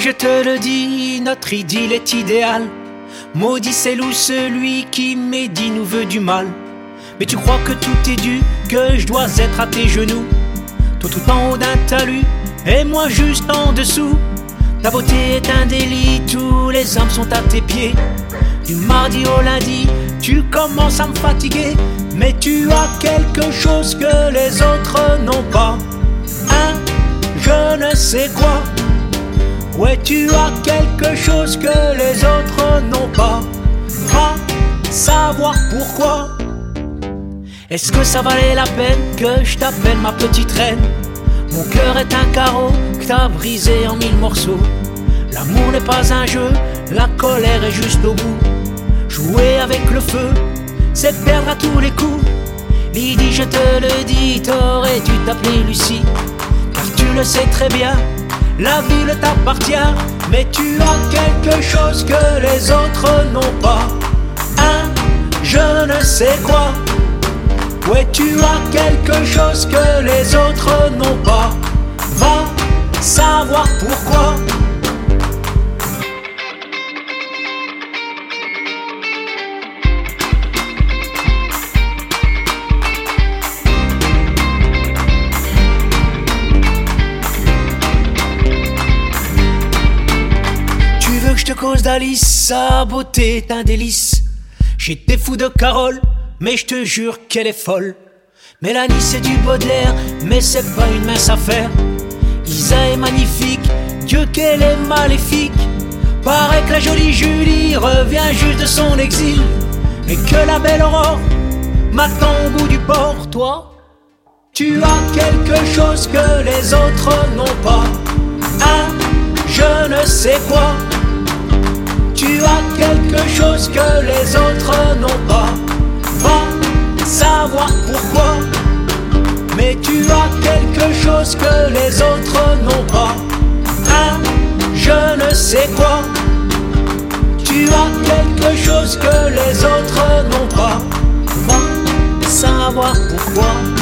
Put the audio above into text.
je te le dis, notre idylle est idéale. Maudit c'est loup celui qui médit nous veut du mal. Mais tu crois que tout est dû, que je dois être à tes genoux? Toi tout en haut d'un talus, et moi juste en dessous. Ta beauté est un délit, tous les hommes sont à tes pieds. Du mardi au lundi, tu commences à me fatiguer. Mais tu as quelque chose que les autres n'ont pas. Un, je ne sais quoi. Ouais, tu as quelque chose que les autres n'ont pas? Va savoir pourquoi? Est-ce que ça valait la peine que je t'appelle ma petite reine? Mon cœur est un carreau que t'as brisé en mille morceaux. L'amour n'est pas un jeu, la colère est juste au bout. Jouer avec le feu, c'est perdre à tous les coups. Lydie, je te le dis, t'aurais dû t'appeler Lucie. Car tu le sais très bien, la ville t'appartient. Mais tu as quelque chose que les autres n'ont pas. Un, je ne sais quoi. Ouais, tu as quelque chose que les autres n'ont pas. Va savoir pourquoi. Cause d'Alice, sa beauté est un délice. J'étais fou de Carole, mais je te jure qu'elle est folle. Mélanie c'est du Baudelaire, mais c'est pas une mince affaire. Isa est magnifique, Dieu qu'elle est maléfique. Paraît que la jolie Julie revient juste de son exil. Mais que la belle Aurore m'attend au bout du port, toi. Tu as quelque chose que les autres n'ont pas. Un, je ne sais quoi. Tu as quelque chose que les autres n'ont pas. Va savoir pourquoi. Mais tu as quelque chose que les autres n'ont pas. Un, je ne sais quoi. Tu as quelque chose que les autres n'ont pas. Va savoir pourquoi.